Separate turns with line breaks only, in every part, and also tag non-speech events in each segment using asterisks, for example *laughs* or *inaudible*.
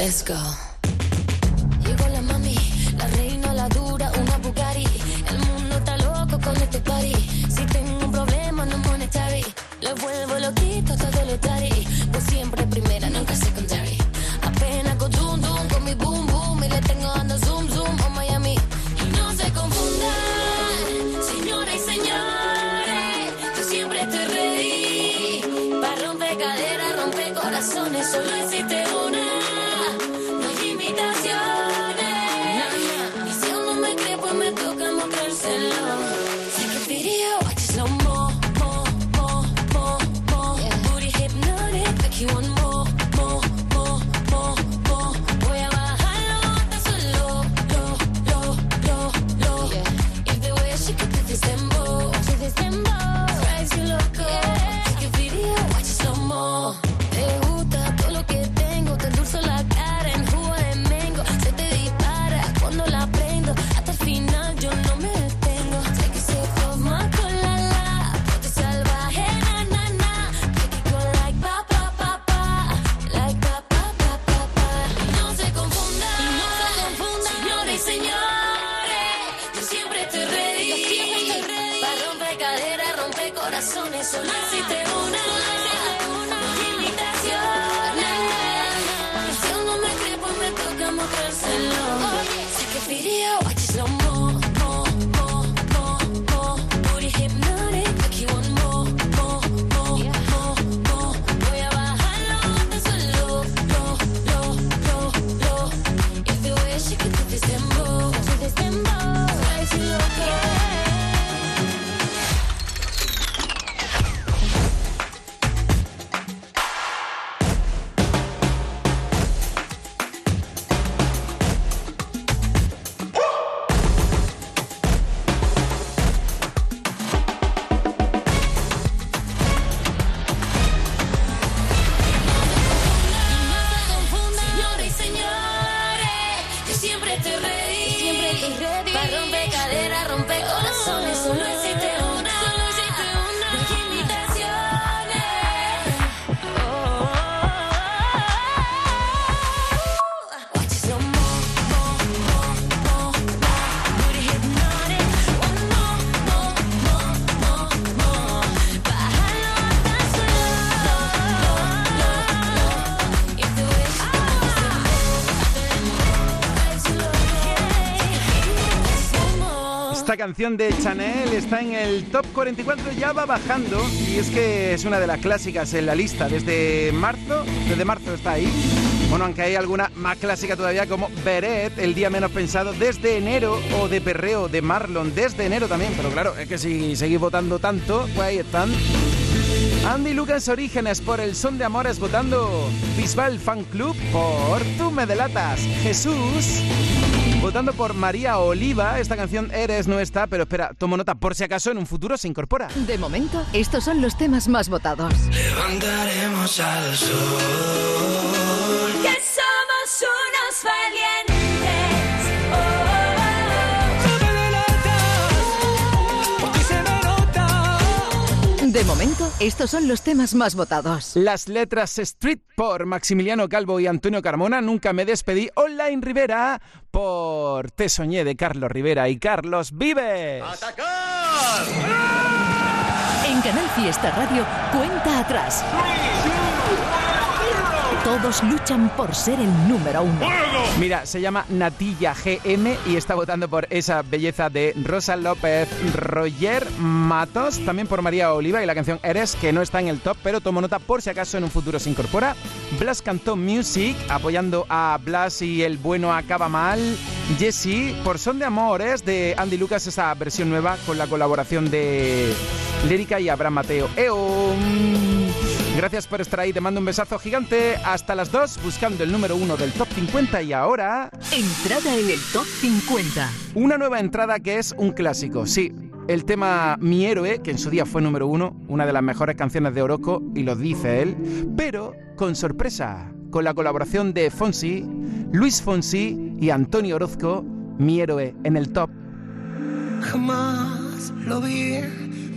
Let's go. Llegó la mami, la reina, la dura, una Bugatti. El mundo está loco con este party. Si tengo un problema, no monetary. Le vuelvo loquito todo lo daddy. Pues siempre
canción de Chanel está en el top 44, ya va bajando y es que es una de las clásicas en la lista desde marzo, desde marzo está ahí. Bueno, aunque hay alguna más clásica todavía como Beret, el día menos pensado, desde enero, o de Perreo, de Marlon, desde enero también, pero claro, es que si seguís votando tanto, pues ahí están. Andy Lucas Orígenes por el Son de Amores votando Bisbal Fan Club por Tú me delatas. Jesús votando por María Oliva. Esta canción Eres no está, pero espera, tomo nota por si acaso en un futuro se incorpora.
De momento, estos son los temas más votados.
Levantaremos al sol.
De momento, estos son los temas más votados.
Las letras Street por Maximiliano Calvo y Antonio Carmona. Nunca me despedí. Online Rivera por Te soñé de Carlos Rivera y Carlos Vives.
En Canal Fiesta Radio, cuenta atrás. Todos luchan por ser el número uno.
Mira, se llama Natilla GM y está votando por esa belleza de Rosa López, Roger Matos, también por María Oliva y la canción Eres, que no está en el top, pero tomo nota por si acaso en un futuro se incorpora. Blas cantó Music, apoyando a Blas y el bueno acaba mal. Jesse, por Son de Amores de Andy Lucas, esa versión nueva con la colaboración de Lírica y Abraham Mateo. ¡Eo! Gracias por estar ahí, te mando un besazo gigante. Hasta las 2, buscando el número uno del top 50 y ahora...
Entrada en el top 50.
Una nueva entrada que es un clásico, sí. El tema Mi Héroe, que en su día fue número uno, una de las mejores canciones de Oroco, y lo dice él, pero con sorpresa, con la colaboración de Fonsi, Luis Fonsi y Antonio Orozco, Mi Héroe en el top.
Jamás lo vi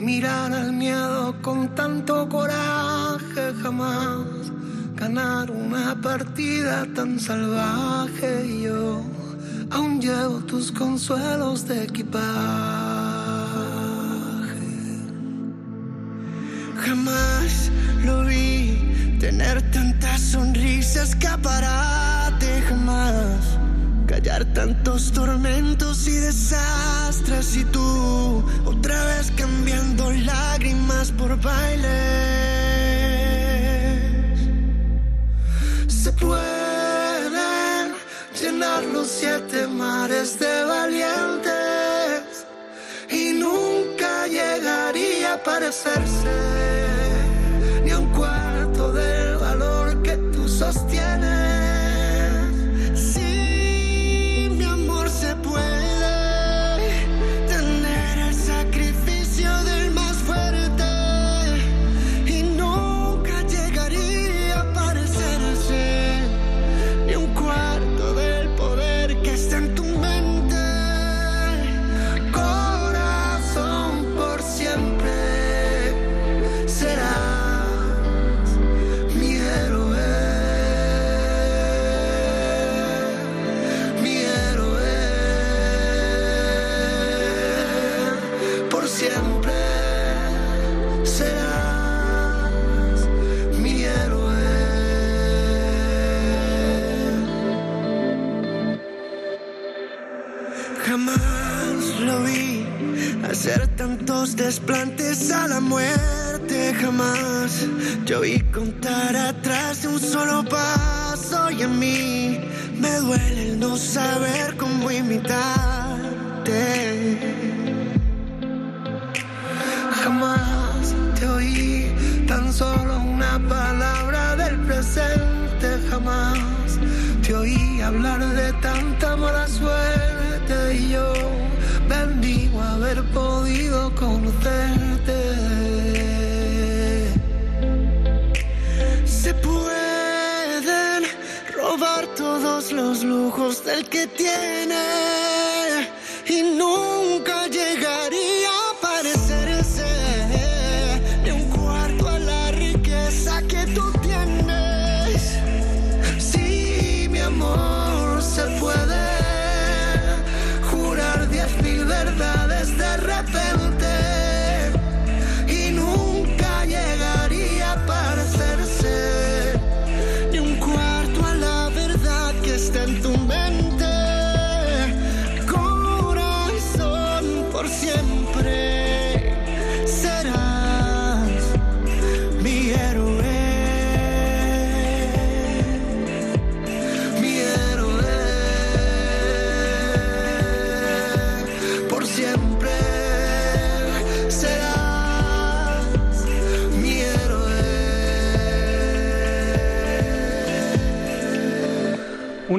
mirar al miedo con tanto coraje, jamás ganar una partida tan salvaje y yo aún llevo tus consuelos de equipaje. Jamás lo vi tener tantas sonrisas escaparate, jamás callar tantos tormentos y desastres y tú otra vez cambiando lágrimas por baile. Se pueden llenar los siete mares de valientes y nunca llegaría a parecerse ni a un cuarto del valor que tú sostienes. Desplantes a la muerte jamás. Yo vi contar atrás de un solo paso y en mí me duele el no saber cómo imitarte. Los lujos del que tiene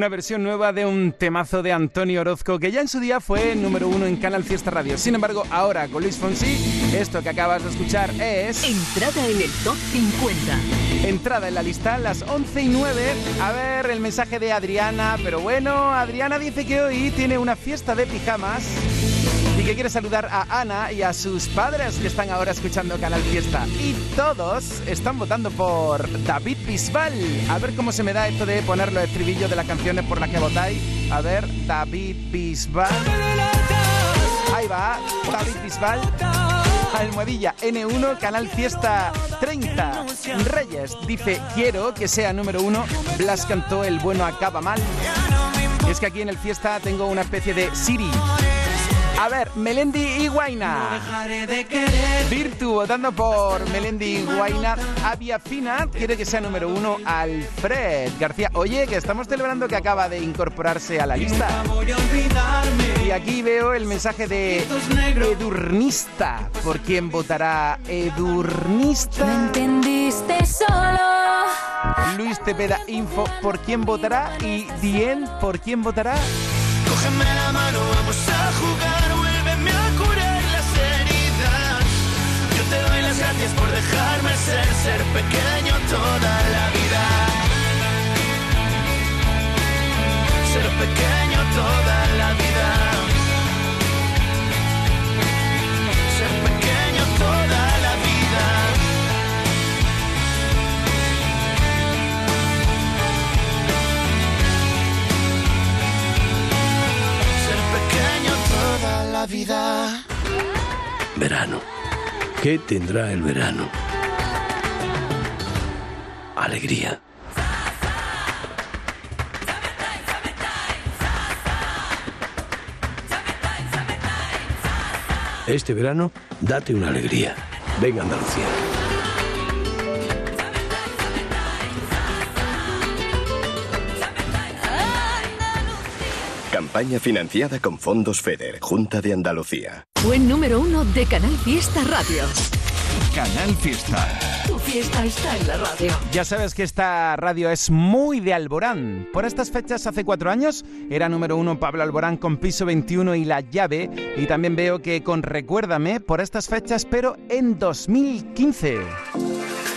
una versión nueva de un temazo de Antonio Orozco que ya en su día fue número uno en Canal Fiesta Radio. Sin embargo, ahora con Luis Fonsi, esto que acabas de escuchar es...
Entrada en el top 50.
Entrada en la lista, las 11 y 9. A ver el mensaje de Adriana, pero bueno, Adriana dice que hoy tiene una fiesta de pijamas y que quiere saludar a Ana y a sus padres que están ahora escuchando Canal Fiesta. Y todos están votando por David Bisbal. A ver cómo se me da esto de ponerlo el estribillo de las canciones por las que votáis. A ver, David Bisbal. Ahí va, David Bisbal. Almohadilla N1, Canal Fiesta 30. Reyes dice, quiero que sea número uno. Blas cantó El bueno acaba mal. es que aquí en el Fiesta tengo una especie de Siri a ver, Melendi y Guaina. Virtu votando por Melendi y Guaina. Avia Fina quiere que sea número uno Alfred García. Oye, que estamos celebrando que acaba de incorporarse a la lista. Y aquí veo el mensaje de Edurnista. ¿Por quién votará Edurnista?
¿Me entendiste solo?
Luis Tepeda Info, ¿por quién votará? Y Dien, ¿por quién votará?
Cógeme la mano, vamos a jugar, vuélveme a curar las heridas. Yo te doy las gracias por dejarme ser, ser pequeño toda la vida. Ser pequeño toda la vida. vida. Verano.
¿Qué tendrá el verano? Alegría. Este verano, date una alegría. Venga Andalucía.
Campaña financiada con fondos FEDER, Junta de Andalucía.
Buen número uno de Canal Fiesta Radio.
Canal Fiesta.
Tu fiesta está en la radio.
Ya sabes que esta radio es muy de Alborán. Por estas fechas, hace cuatro años, era número uno Pablo Alborán con Piso 21 y La Llave. Y también veo que con Recuérdame, por estas fechas, pero en 2015.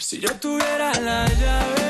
Si yo tuviera la llave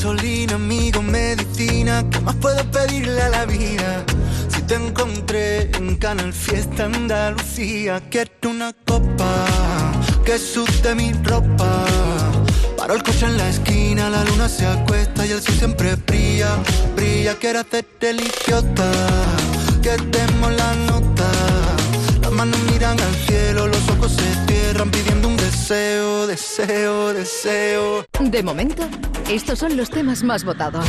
gasolina, amigo, medicina. ¿Qué más puedo pedirle a la vida? Si te encontré en Canal Fiesta Andalucía, quiero una copa que sude mi ropa. Paro el coche en la esquina, la luna se acuesta y el sol siempre brilla, brilla. Quiero hacerte el idiota, que demos la nota. Las manos miran al cielo, los ojos se cierran pidiendo un deseo, deseo, deseo.
De momento, estos son los temas más votados.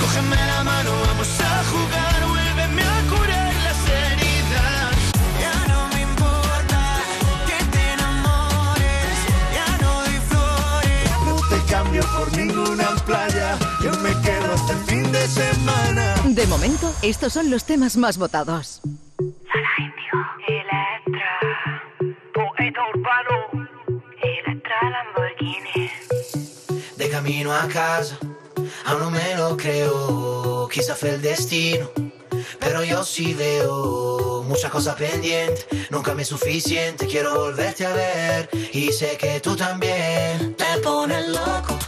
Cógeme la mano, vamos a jugar, vuélveme a curar las heridas. Ya no me importa que te enamores, ya no doy flores. No te cambio por ninguna playa, yo me quedo hasta el fin de semana.
De momento, estos son los temas más votados.
De camino a casa, aún no me lo creo, quizá fue el destino. Pero yo sí veo muchas cosas pendientes, nunca me es suficiente, quiero volverte a ver y sé que tú también. Te pones loco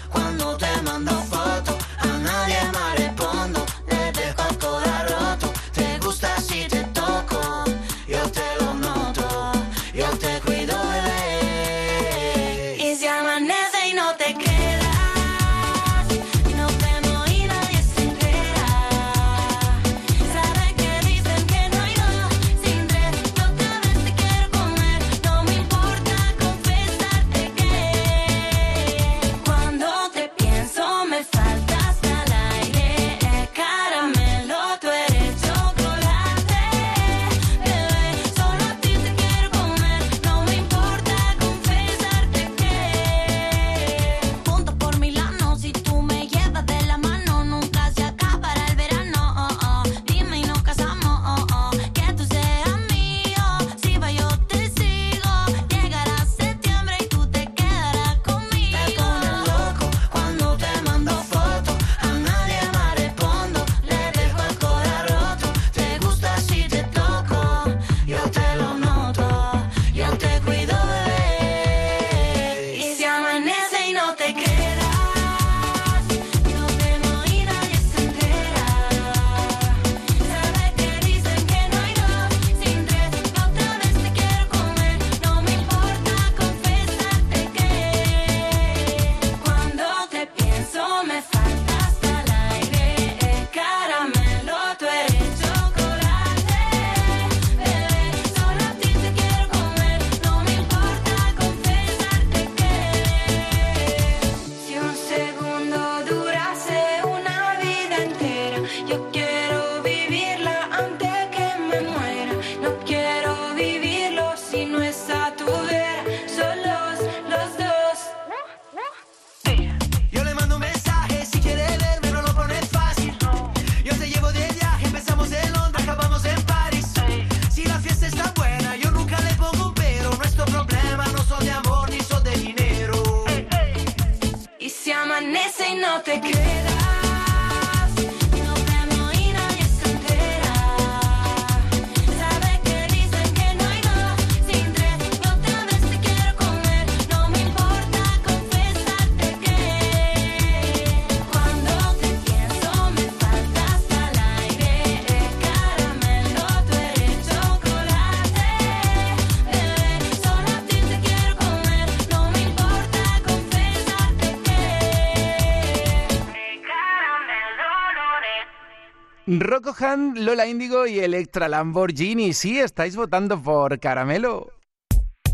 Rocco Han, Lola Índigo y Electra Lamborghini. Sí, estáis votando por Caramelo.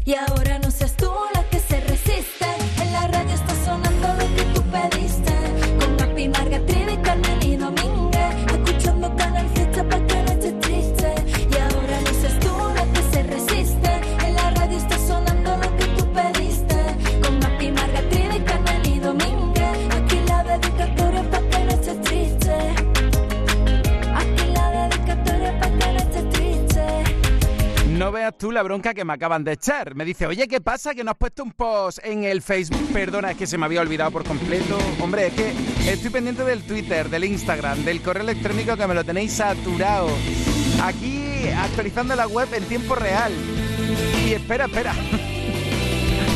Y ahora no seas tú la que se resiste. En la radio está tú la
bronca que me acaban de echar. Me dice, oye, ¿qué pasa? Que no has puesto un post en el Facebook. Perdona, es que se me había olvidado por completo. Hombre, es que estoy pendiente del Twitter, del Instagram, del correo electrónico que me lo tenéis saturado. Aquí actualizando la web en tiempo real. Y espera, espera. *laughs*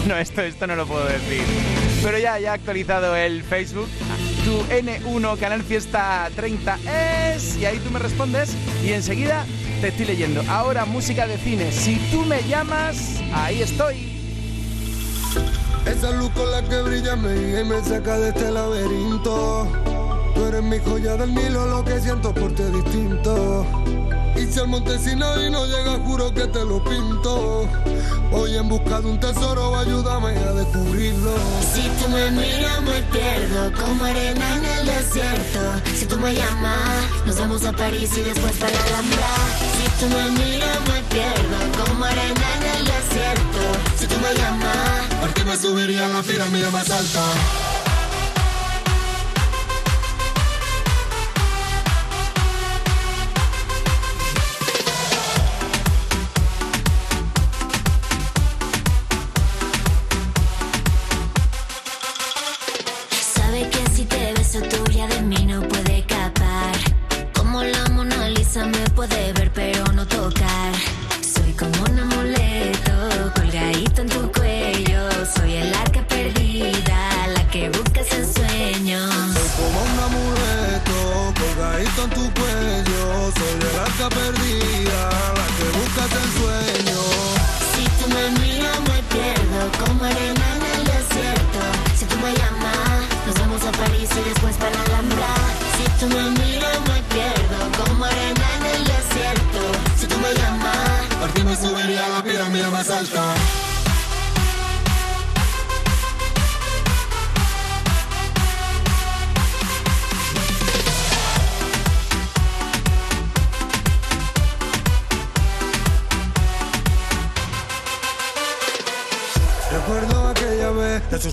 No, esto, esto no lo puedo decir. Pero ya, ya he actualizado el Facebook. Tu N1 Canal Fiesta 30 es. Y ahí tú me respondes. Y enseguida te estoy leyendo. Ahora música de cine. Si tú me llamas, ahí estoy.
Esa luz con la que brilla me y me saca de este laberinto. Tú eres mi joya del Nilo, lo que siento por ti distinto. Y si al Montesino y no llega, juro que te lo pinto. Voy en busca de un tesoro, ayúdame a descubrirlo.
Si tú me miras me pierdo como arena en el desierto. Si tú me llamas, nos vamos a París y después para la Alhambra. Si tú me miras me pierdo como arena en el desierto. Si tú me llamas,
Por ti me subiría a la pirámide más alta.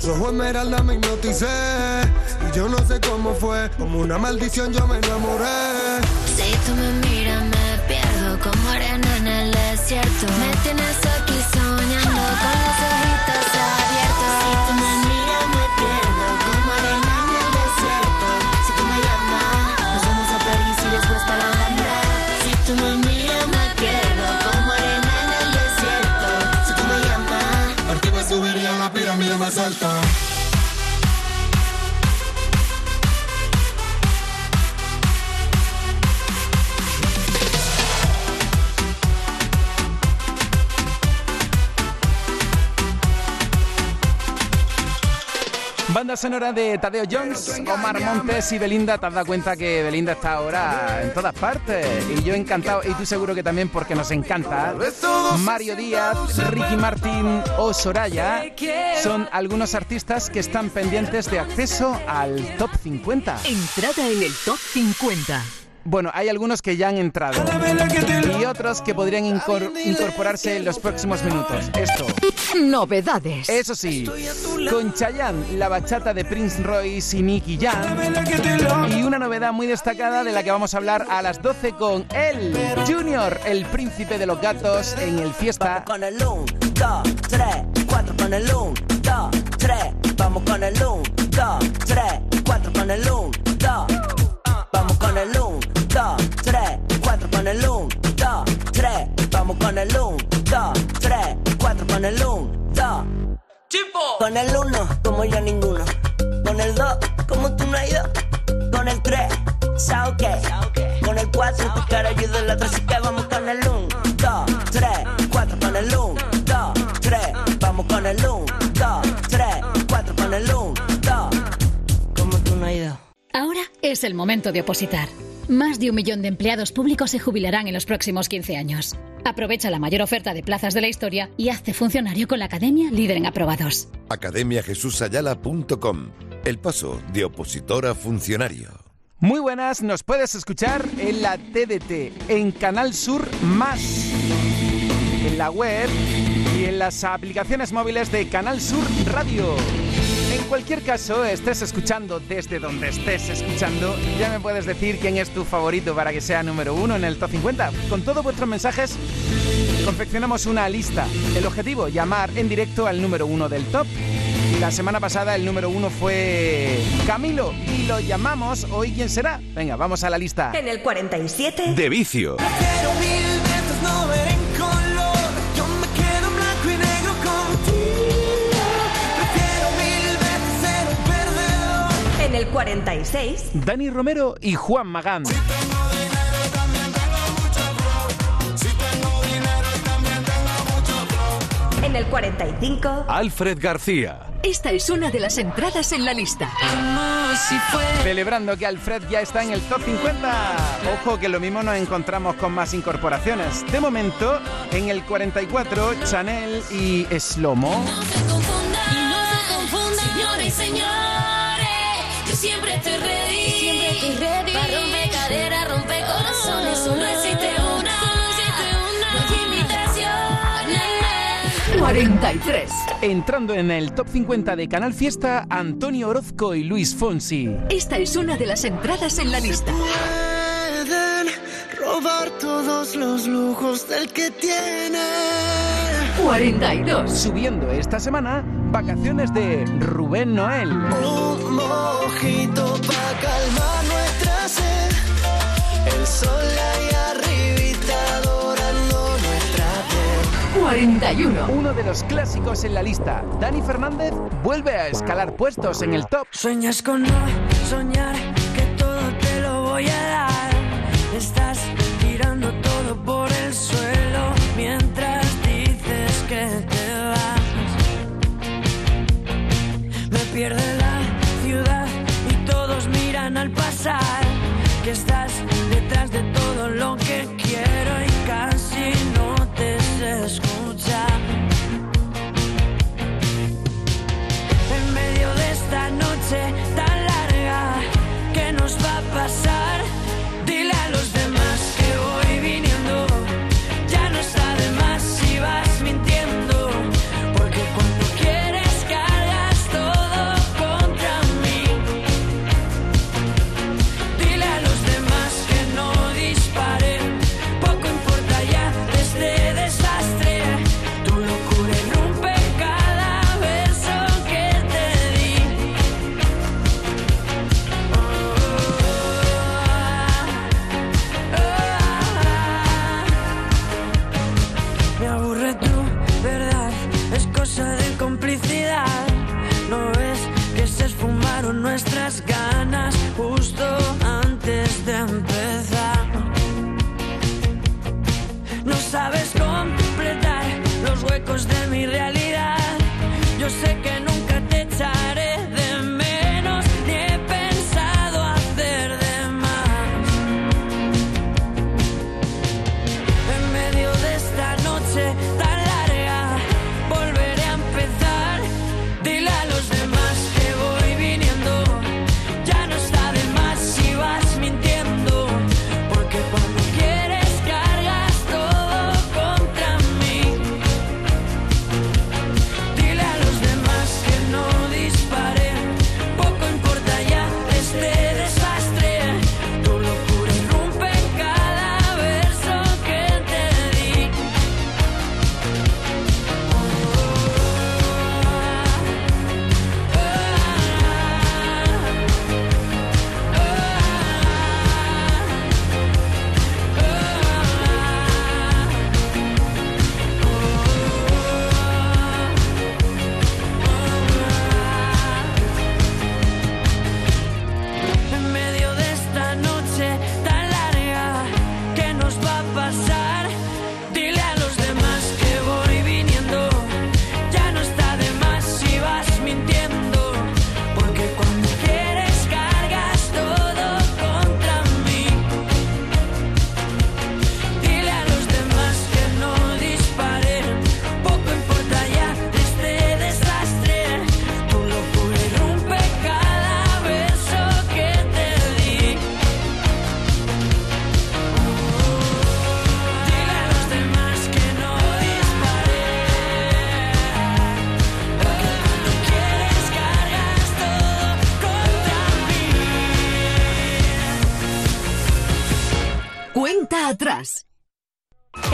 Sus ojos esmeralda me hipnoticé. Y yo no sé cómo fue, como una maldición yo me enamoré.
si tú me miras me pierdo como arena en el desierto. Me tienes aquí
Banda sonora de Tadeo Jones, Omar Montes y Belinda. Te has dado cuenta que Belinda está ahora en todas partes. Y yo encantado, y tú seguro que también porque nos encanta. Mario Díaz, Ricky Martin o Soraya son algunos artistas que están pendientes de acceso al top 50.
Entrada en el top 50.
Bueno, hay algunos que ya han entrado y otros que podrían incor- incorporarse en los próximos minutos. Esto.
Novedades.
Eso sí, con Chayanne, la bachata de Prince Royce y Nicky Jam. Y una novedad muy destacada de la que vamos a hablar a las 12 con el Junior, el príncipe de los gatos, en el fiesta.
con el 1, 2, 3, 4 con el 1, 2, 3, vamos con el 1, 2, 3, 4 con el 1, el 1, 2, 3, vamos con el 1, 2, 3, 4 con el 1, 2. Con el 1, como yo ninguno. Con el 2, como tú no has ido. Con el 3, sao que. Con el 4, tu cara ayuda el otro, así que vamos con el 1,
Es el momento de opositar. Más de un millón de empleados públicos se jubilarán en los próximos 15 años. Aprovecha la mayor oferta de plazas de la historia y hazte funcionario con la Academia Líder en Aprobados.
academiajesusayala.com El paso de opositor a funcionario.
Muy buenas, nos puedes escuchar en la TDT, en Canal Sur Más, en la web y en las aplicaciones móviles de Canal Sur Radio. En cualquier caso, estés escuchando desde donde estés escuchando, ya me puedes decir quién es tu favorito para que sea número uno en el top 50. Con todos vuestros mensajes, confeccionamos una lista. El objetivo, llamar en directo al número uno del top. La semana pasada el número uno fue Camilo y lo llamamos. ¿Hoy quién será? Venga, vamos a la lista.
En el 47.
De vicio.
En
el 46.
Dani Romero y Juan Magán.
En el 45.
Alfred García.
Esta es una de las entradas en la lista.
Celebrando que Alfred ya está en el top 50. Ojo que lo mismo nos encontramos con más incorporaciones. De momento, en el 44, Chanel y Slomo.
Estoy ready. Para romper caderas, romper corazones. Solo existe una. Solo existe una. No hay imitación.
43.
Entrando en el top 50 de Canal Fiesta, Antonio Orozco y Luis Fonsi.
Esta es una de las entradas en la lista.
Pueden robar todos los lujos del que tiene.
42.
Subiendo esta semana, vacaciones de Rubén Noel.
Un mojito pa' calmar nuestra sed. El sol ahí arribita adorando nuestra piel.
41.
Uno de los clásicos en la lista. Dani Fernández vuelve a escalar puestos en el top.
Sueñas con no soñar que todo te lo voy a dar. Estás tirando todo por el suelo mientras dices que te vas. Me pierde la ciudad y todos miran al pasar. Que estás lo que quiero y casi no te se escucha. En medio de esta noche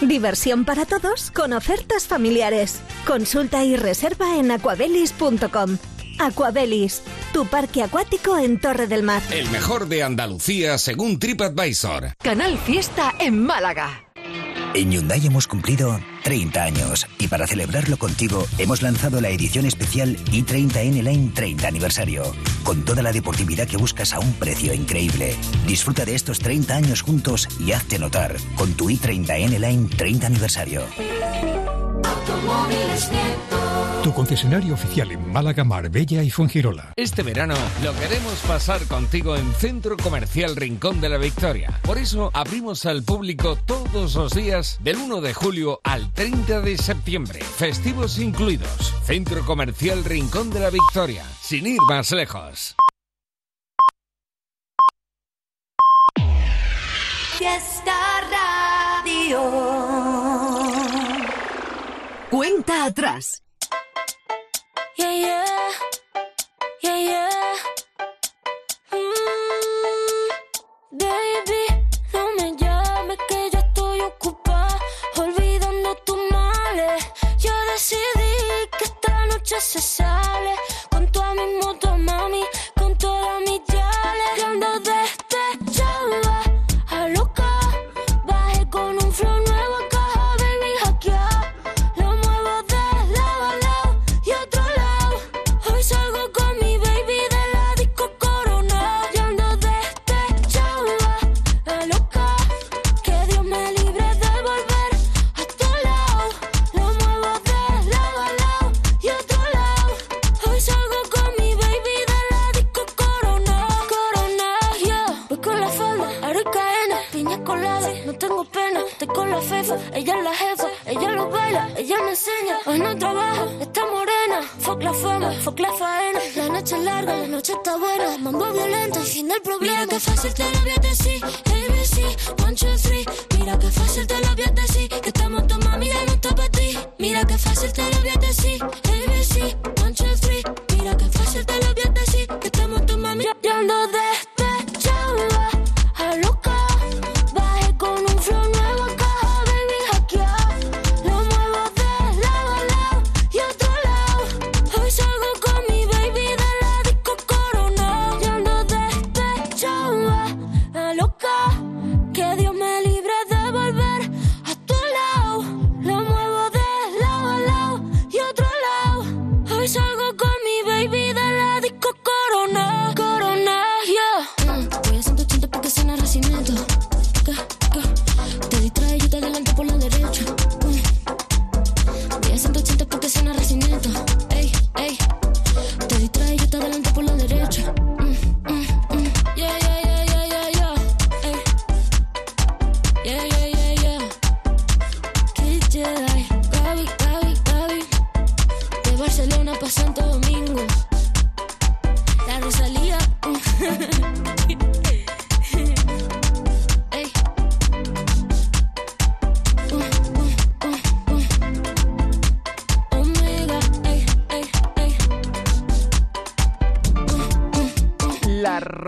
Diversión para todos con ofertas familiares. Consulta y reserva en aquabelis.com. Aquabelis, tu parque acuático en Torre del Mar.
El mejor de Andalucía según TripAdvisor.
Canal Fiesta en Málaga.
En Hyundai hemos cumplido 30 años y para celebrarlo contigo hemos lanzado la edición especial i30N Line 30 aniversario, con toda la deportividad que buscas a un precio increíble. Disfruta de estos 30 años juntos y hazte notar con tu i30N Line 30 aniversario.
Tu concesionario oficial en Málaga, Marbella y Fuengirola.
Este verano lo queremos pasar contigo en Centro Comercial Rincón de la Victoria. Por eso abrimos al público todos los días del 1 de julio al 30 de septiembre, festivos incluidos. Centro Comercial Rincón de la Victoria, sin ir más lejos.
Fiesta Radio.
Cuenta atrás.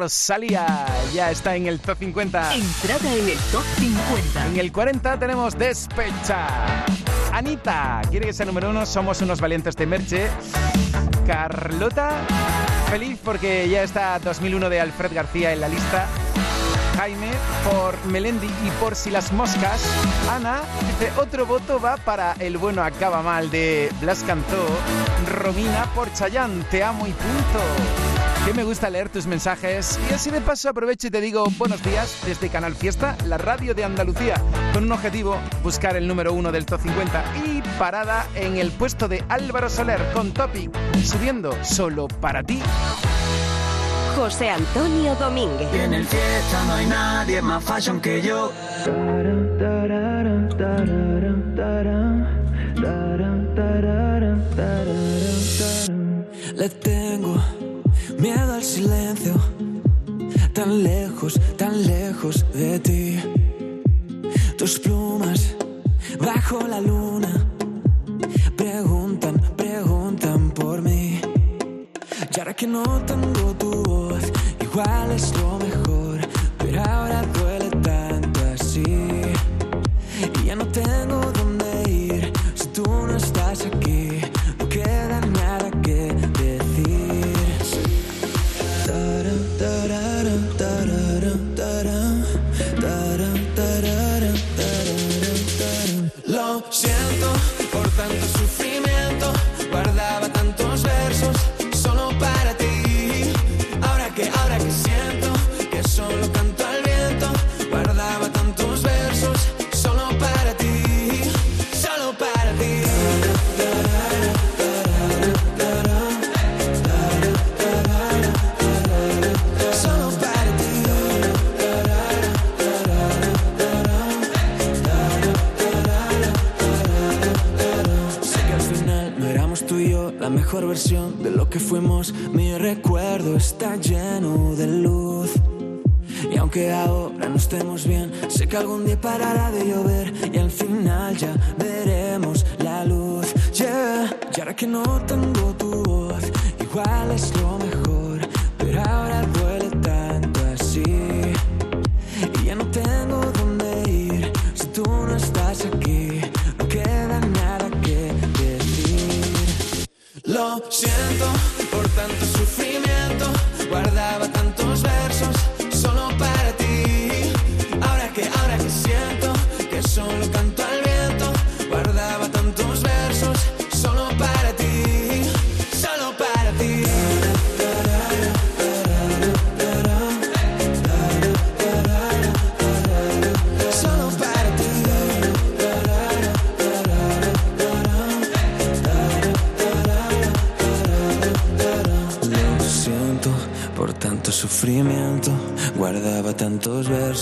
Rosalía
ya está en el top 50.
Entrada en el top 50.
En el 40 tenemos Despecha. Anita, quiere que sea número uno. Somos unos valientes de Merche. Carlota, feliz porque ya está 2001 de Alfred García en la lista. Jaime por Melendi y por Si las moscas. Ana dice otro voto va para El bueno acaba mal de Blas Cantó. Romina por Chayán, te amo y punto que me gusta leer tus mensajes. Y así de paso aprovecho y te digo buenos días desde Canal Fiesta, la radio de Andalucía, con un objetivo, buscar el número uno del top 50 y parada en el puesto de Álvaro Soler con Topic, subiendo solo para ti.
José Antonio Domínguez.
En el fiesta no hay nadie más fashion que yo
miedo al silencio, tan lejos, tan lejos de ti. Tus plumas bajo la luna preguntan, preguntan por mí. Y ahora que no tengo tu voz, igual es lo mejor, pero ahora duele mejor versión de lo que fuimos. Mi recuerdo está lleno de luz. Y aunque ahora no estemos bien, sé que algún día parará de llover y al final ya veremos la luz. Yeah. Y ahora que no tengo tu voz, igual es lo mejor,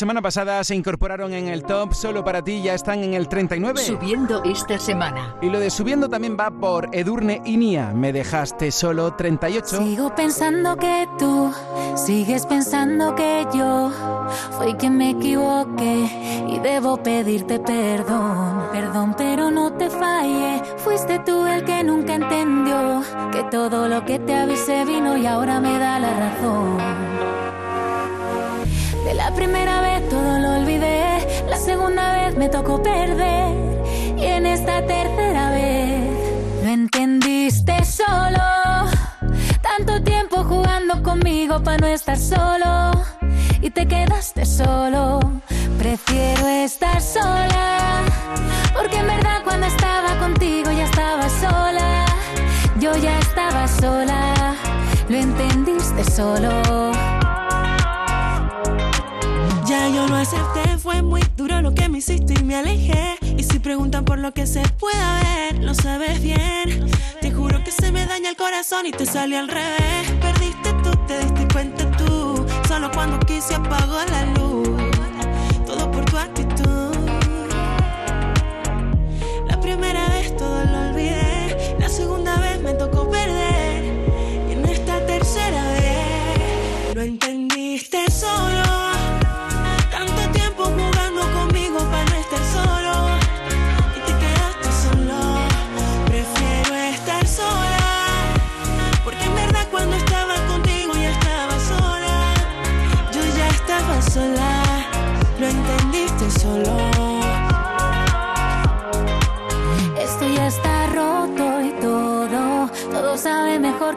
Semana pasada se incorporaron en el top solo para ti, ya están en el 39.
Subiendo esta semana.
Y lo de subiendo también va por Edurne y Nia. Me dejaste solo 38.
Sigo pensando que tú sigues pensando que yo fui quien me equivoqué y debo pedirte perdón. Perdón, pero no te fallé. Fuiste tú el que nunca entendió que todo lo que te avisé vino y ahora me da la razón. De la primera vez me tocó perder y en esta tercera vez lo entendiste solo. Tanto tiempo jugando conmigo para no estar solo y te quedaste solo. Prefiero estar sola porque en verdad cuando estaba contigo ya estaba sola. Yo ya estaba sola, lo entendiste solo.
Y me alejé. Y si preguntan por lo que se pueda ver, lo sabes bien. Te juro que se me daña el corazón y te sale al revés. Perdiste tú, te diste cuenta tú. Solo cuando quise apagó la luz.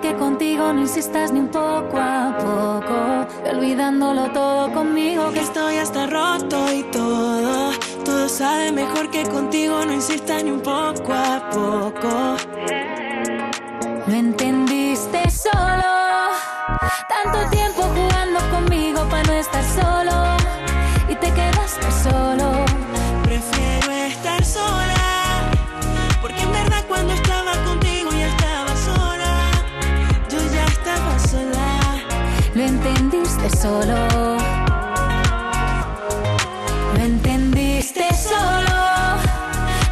Que contigo no insistas ni un poco a poco. Olvidándolo todo conmigo, que estoy hasta roto y todo. Todo sabe mejor que contigo, no insistas ni un poco a poco. Lo entendiste solo. Tanto tiempo solo. Lo entendiste solo.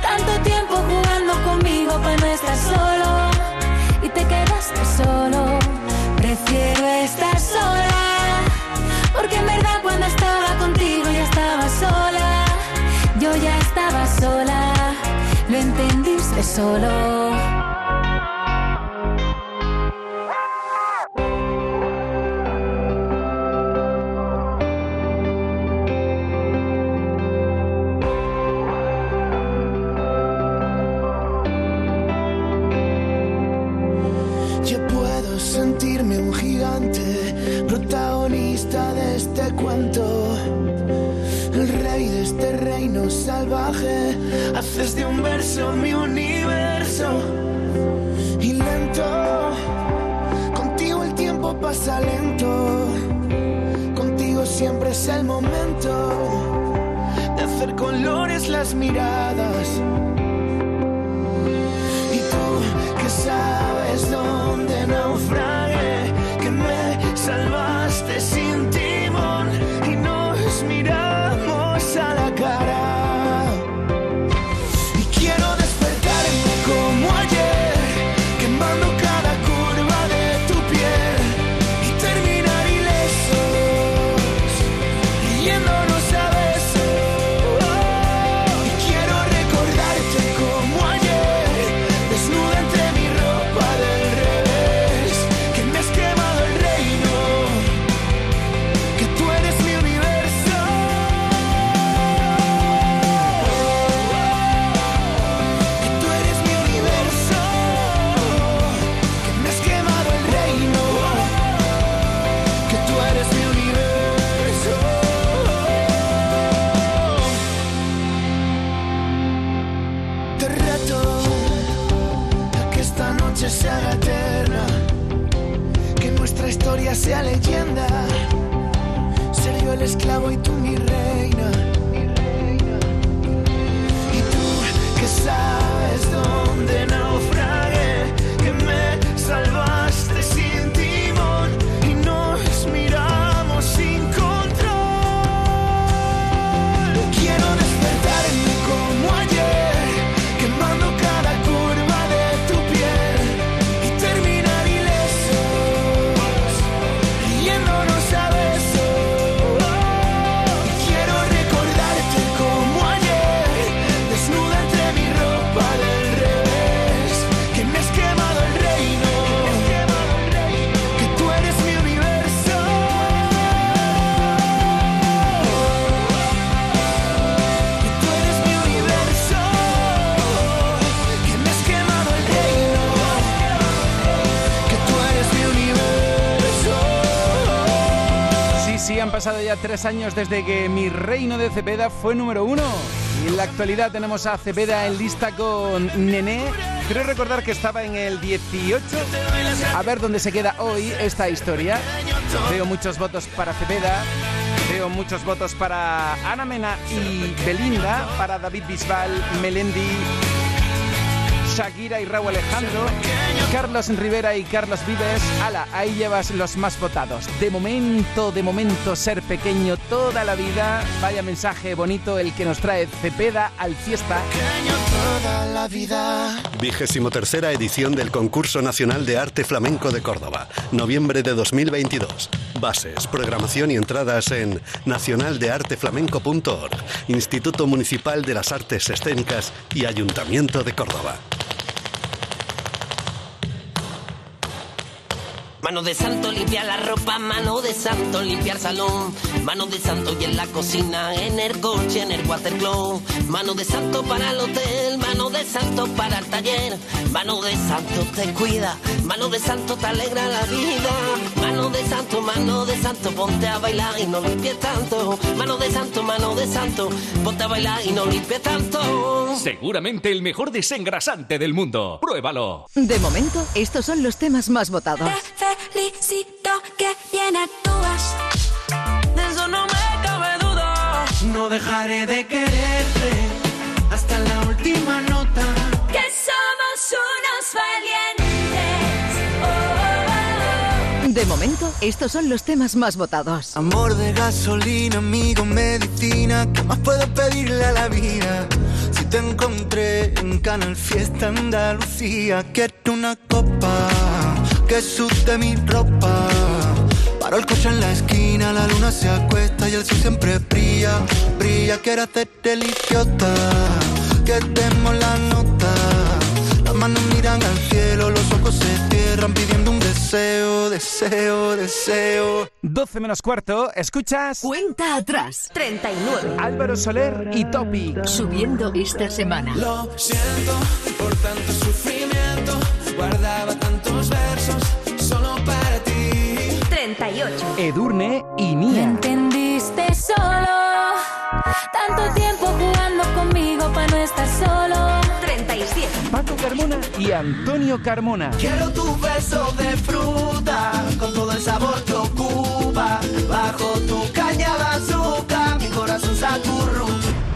Tanto tiempo jugando conmigo para no estar solo. Y te quedaste solo. Prefiero estar sola. Porque en verdad cuando estaba contigo ya estaba sola. Yo ya estaba sola. Lo entendiste solo.
Pasa lento. Contigo siempre es el momento de hacer colores las miradas. Y tú que sabes dónde naufragué, reto que esta noche se haga eterna, que nuestra historia sea leyenda. Ser yo el esclavo y tú mi reina. Y tú que sabes dónde naufragué, que me salvaste
pasado ya tres años desde que mi reino de Cepeda fue número uno. Y en la actualidad tenemos a Cepeda en lista con Nené. Creo recordar que estaba en el 18. A ver dónde se queda hoy esta historia. Veo muchos votos para Cepeda. Veo muchos votos para Ana Mena y Belinda, para David Bisbal, Melendi, Shakira y Raúl Alejandro, Carlos Rivera y Carlos Vives. Ala, ahí llevas los más votados. De momento, de momento, ser pequeño toda la vida. Vaya mensaje bonito el que nos trae Cepeda al fiesta.
Toda la vida.
Vigésimo tercera edición del Concurso Nacional de Arte Flamenco de Córdoba, noviembre de 2022. Bases, programación y entradas en nacionaldearteflamenco.org, Instituto Municipal de las Artes Escénicas y Ayuntamiento de Córdoba.
Mano
de santo limpia la ropa, mano de santo limpiar salón, mano de santo y en la cocina, en el coche, en el watercloak, mano de santo para el hotel, mano de santo para el taller, mano de santo te cuida, mano de santo te alegra la vida, mano de santo, mano de santo, ponte a bailar y no limpies tanto, mano de santo, mano de santo, ponte a bailar y no limpies tanto.
Seguramente el mejor desengrasante del mundo. Pruébalo.
De momento, estos son los temas más votados.
felicito que bien actúas. De eso no me cabe duda.
No dejaré de quererte última nota.
Que somos unos valientes.
De momento, estos son los temas más votados.
Amor de gasolina, amigo, medicina, ¿qué más puedo pedirle a la vida? Si te encontré en Canal Fiesta Andalucía, quiero una copa que sude mi ropa. Paro el coche en la esquina, la luna se acuesta y el sol siempre brilla, brilla. Quiero hacerte el idiota, que demos la nota. Las manos miran al cielo, los ojos se cierran pidiendo un deseo, deseo, deseo.
12 menos cuarto, ¿escuchas?
Cuenta atrás. 39.
Álvaro Soler y Topi.
Subiendo esta semana.
Lo siento por tanto sufrimiento. Guardaba tantos versos solo para ti.
38.
Edurne y Nia.
entendiste solo. Tanto tiempo jugando para no estar solo.
37.
Paco Carmona y Antonio Carmona.
Quiero tu beso de fruta con todo el sabor que ocupa. Bajo tu caña de azúcar, mi corazón se acurruca.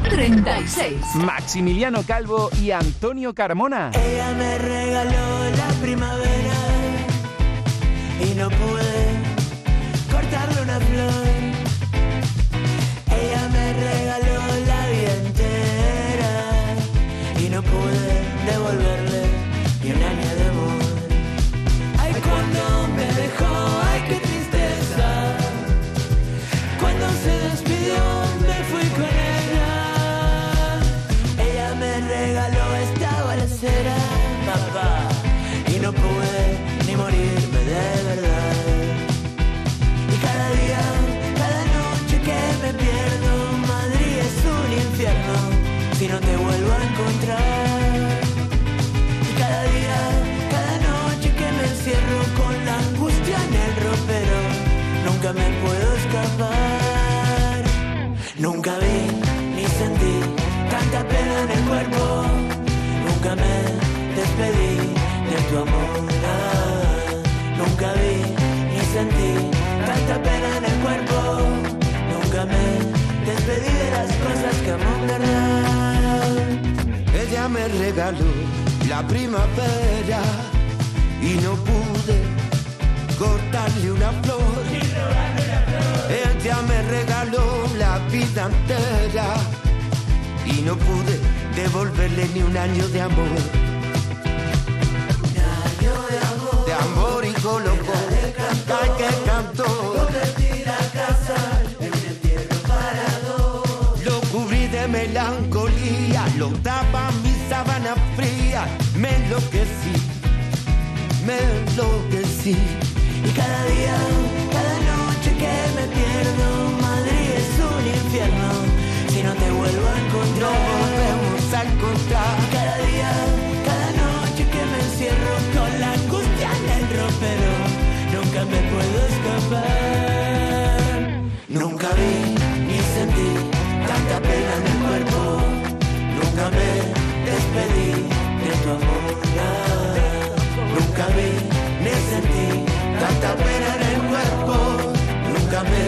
36.
Maximiliano Calvo y Antonio Carmona.
Ella me regaló la primavera Ella me regaló la
primavera y no pude cortarle una flor. Ella me regaló la vida entera y no pude devolverle ni un año de amor. De amor y loco, ay que cantó. Lo cubrí de melancolía, lo sábana me enloquecí, me enloquecí.
Y cada día, cada noche que me pierdo, Madrid es un infierno. Si no te vuelvo a encontrar,
No volvemos a encontrar.
Cada día, cada noche que me encierro con la angustia en el ropero, nunca me puedo escapar. Nunca vi ni sentí tanta pena en el cuerpo. Nunca me despedí de amor. Nunca vi ni sentí tanta pena en el cuerpo. Nunca me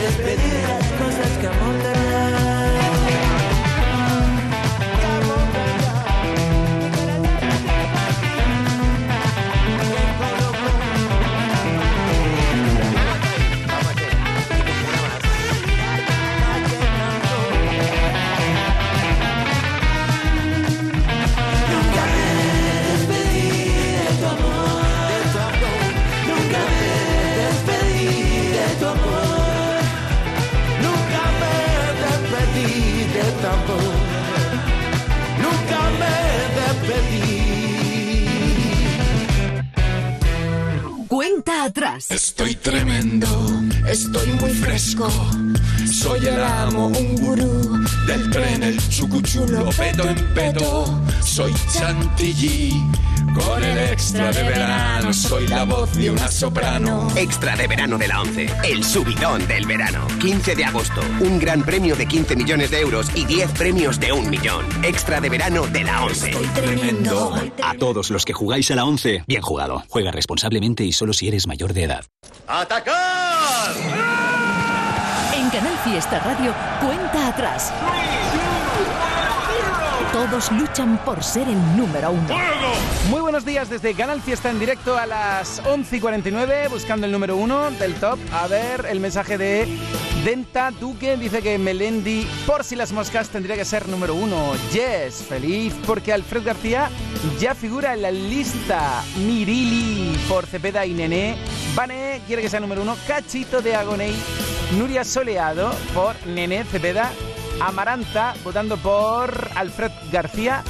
despedí de las cosas que amo
Estoy tremendo, estoy muy fresco. Soy el amo, un gurú del tren, el chucuchulo, pedo en pedo. Soy chantilly, con el extra de verano. Soy la voz de una soprano.
Extra de verano de la 11. El subidón del verano. 15 de agosto. Un gran premio de 15 millones de euros y 10 premios de un millón. Extra de verano de la 11.
tremendo.
A todos los que jugáis a la 11, bien jugado. Juega responsablemente y solo si eres mayor de edad.
¡Atacar!
En Canal Fiesta Radio, cuenta atrás. Todos luchan por ser el número uno.
Muy buenos días desde Canal Fiesta en directo a las 11 y 49, buscando el número uno del top. A ver, el mensaje de Denta Duque dice que Melendi, por si las moscas, tendría que ser número uno. Yes, feliz porque Alfred García ya figura en la lista. Mirili por Cepeda y Nené. Vane quiere que sea número uno. Cachito de Agoney. Nuria Soleado por Nené Cepeda. Amaranta votando por Alfred García.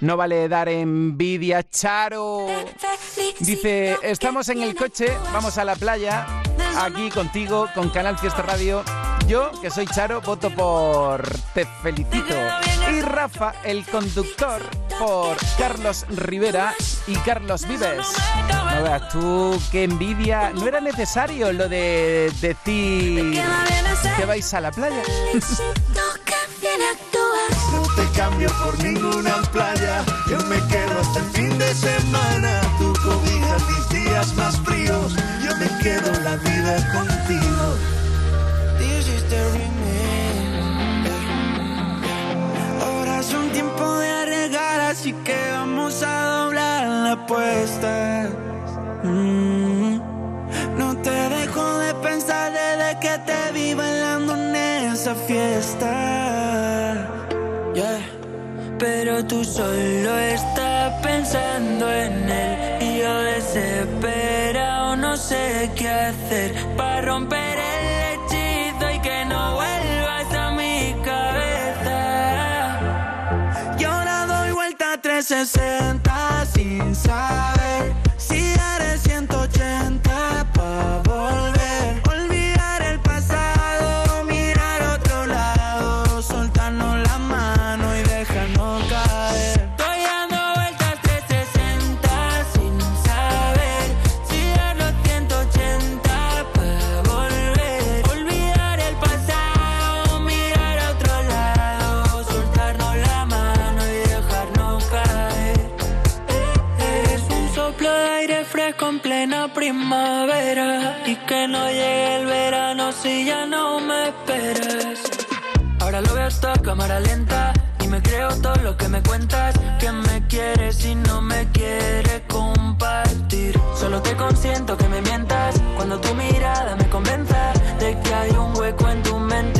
No vale dar envidia, Charo. Dice, estamos en el coche, vamos a la playa, aquí contigo, con Canal Fiesta Radio. Yo, que soy Charo, voto por Te Felicito. Y Rafa, el conductor, por Carlos Rivera y Carlos Vives. No veas tú, qué envidia. No era necesario lo de decir que vais a la playa.
No te cambio por ninguna playa. Yo me quedo hasta el fin de semana. Tú cobijas mis días más fríos. Yo me quedo la vida contigo.
Tiempo de arriesgar, así que vamos a doblar la apuesta. Mm. No te dejo de pensar desde que te vi bailando en esa fiesta. Pero tú solo estás pensando en él y yo desesperado no sé qué hacer para romper 360 sin saber si haré plena primavera y que no llegue el verano si ya no me esperas. Ahora lo veo hasta cámara lenta y me creo todo lo que me cuentas que me quieres y no me quieres compartir. Solo te consiento que me mientas cuando tu mirada me convenza de que hay un hueco en tu mentira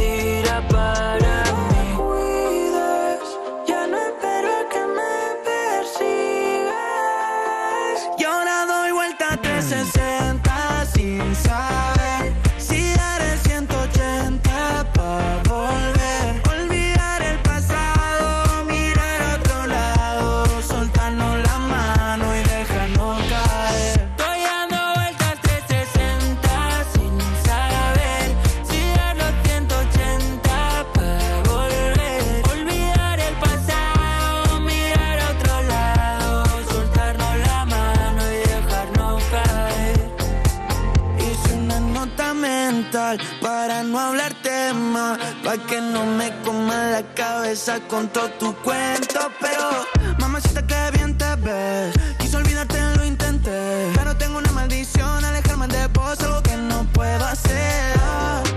cabeza con todo tu cuento. Pero, mamacita, que bien te ves. Quise olvidarte, lo intenté. Pero tengo una maldición, alejarme de vos, que no puedo hacer.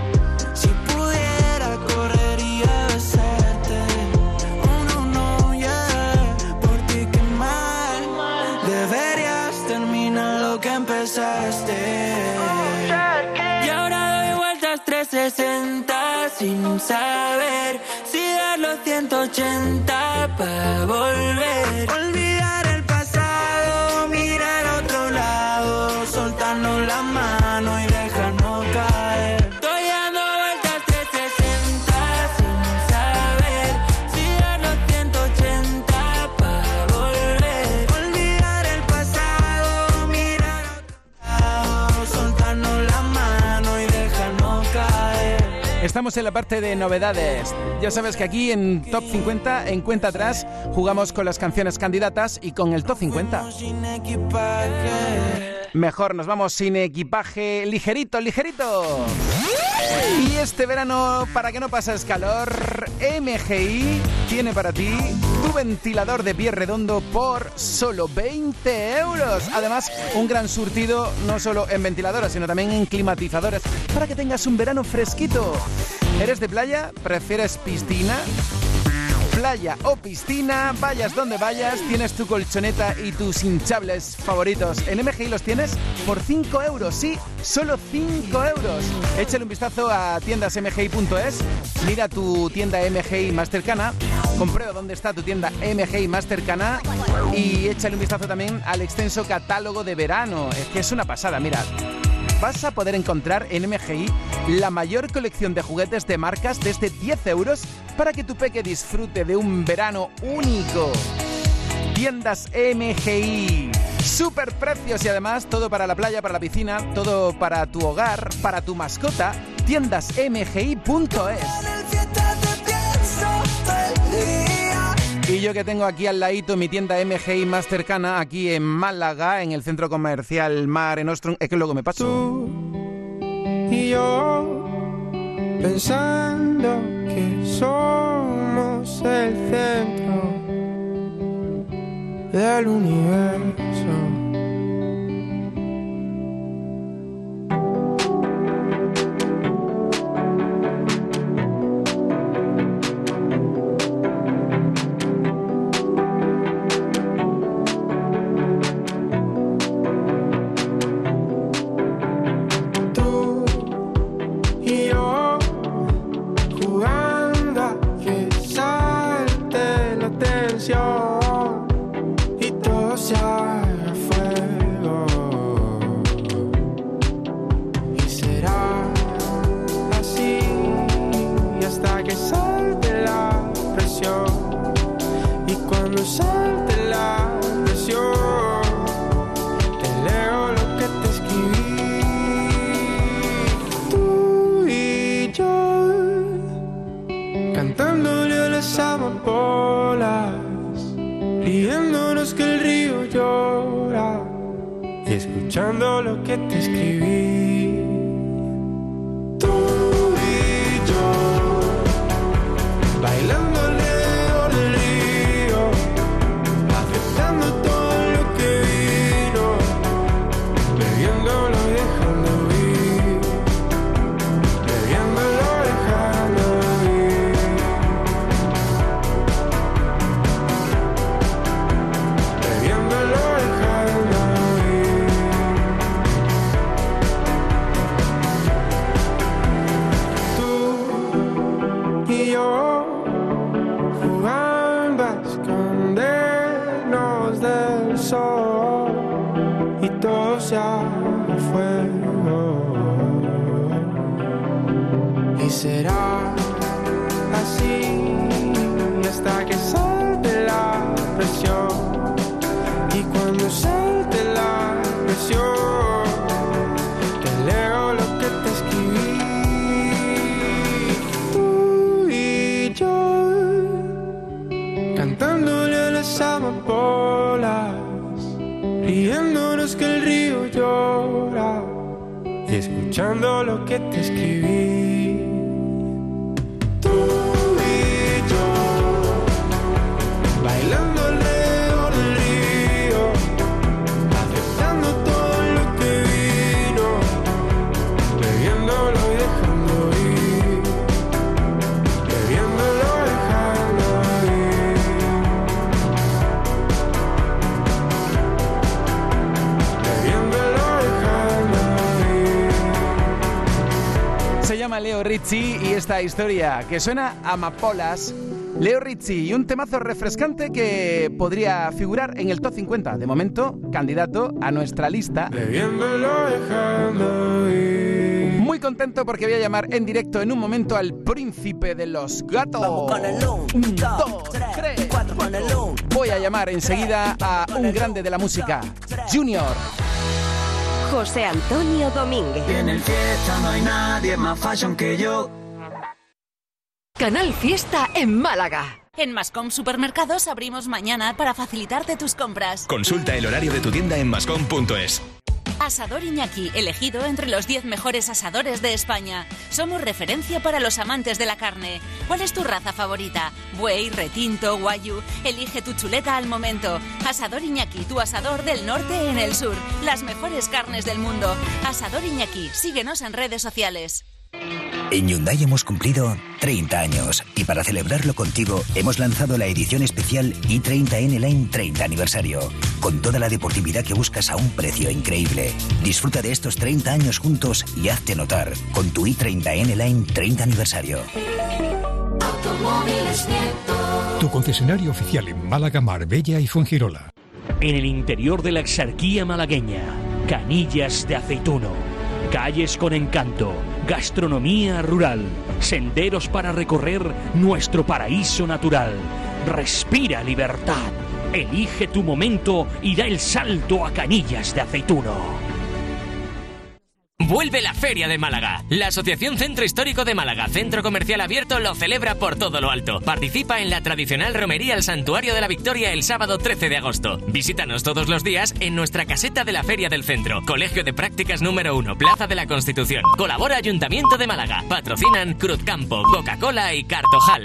360 sin saber si dar los 180 para volver. Olvidar
Estamos en la parte de novedades. Ya sabes que aquí en Top 50, en cuenta atrás, jugamos con las canciones candidatas y con el Top 50. Mejor nos vamos sin equipaje, ligerito, ligerito. Y este verano, para que no pases calor, MGI tiene para ti tu ventilador de pie redondo por solo 20 euros. Además, un gran surtido no solo en ventiladores, sino también en climatizadores para que tengas un verano fresquito. ¿Eres de playa? ¿Prefieres piscina? Playa o piscina, vayas donde vayas, tienes tu colchoneta y tus hinchables favoritos. En MGI los tienes por 5 euros, sí, solo 5 euros. Échale un vistazo a tiendasmgi.es, mira tu tienda MGI más cercana, comprueba dónde está tu tienda MGI más cercana y échale un vistazo también al extenso catálogo de verano. Es que es una pasada, mira vas a poder encontrar en MGI la mayor colección de juguetes de marcas desde 10 euros para que tu peque disfrute de un verano único. Tiendas MGI. Super precios y además todo para la playa, para la piscina, todo para tu hogar, para tu mascota. Tiendasmgi.es. Y yo que tengo aquí al ladito mi tienda MGI más cercana, aquí en Málaga, en el centro comercial Mar en es que luego me paso.
y yo pensando que somos el centro del universo.
Historia que suena a amapolas. Leo Rizzi y un temazo refrescante que podría figurar en el top 50. De momento, candidato a nuestra lista. Muy contento porque voy a llamar en directo en un momento al príncipe de los gatos. Un, dos, tres, Voy a llamar enseguida a un grande de la música, Junior.
José Antonio Domínguez.
en el fiesta no hay nadie más fashion que yo.
Canal Fiesta en Málaga.
En Mascom Supermercados abrimos mañana para facilitarte tus compras.
Consulta el horario de tu tienda en mascom.es.
Asador Iñaki, elegido entre los 10 mejores asadores de España. Somos referencia para los amantes de la carne. ¿Cuál es tu raza favorita? Buey, retinto, guayu. Elige tu chuleta al momento. Asador Iñaki, tu asador del norte en el sur. Las mejores carnes del mundo. Asador Iñaki, síguenos en redes sociales.
En Hyundai hemos cumplido 30 años y para celebrarlo contigo hemos lanzado la edición especial i30N Line 30 aniversario, con toda la deportividad que buscas a un precio increíble. Disfruta de estos 30 años juntos y hazte notar con tu i30N Line 30 aniversario.
Tu concesionario oficial en Málaga, Marbella y Fuengirola.
En el interior de la exarquía malagueña, canillas de aceituno, calles con encanto, gastronomía rural, senderos para recorrer nuestro paraíso natural. Respira libertad. Elige tu momento y da el salto a canillas de aceituno.
Vuelve la Feria de Málaga. La Asociación Centro Histórico de Málaga, centro comercial abierto, lo celebra por todo lo alto. Participa en la tradicional romería al Santuario de la Victoria el sábado 13 de agosto. Visítanos todos los días en nuestra caseta de la Feria del Centro. Colegio de Prácticas número 1, Plaza de la Constitución. Colabora Ayuntamiento de Málaga. Patrocinan Cruzcampo, Coca-Cola y Cartojal.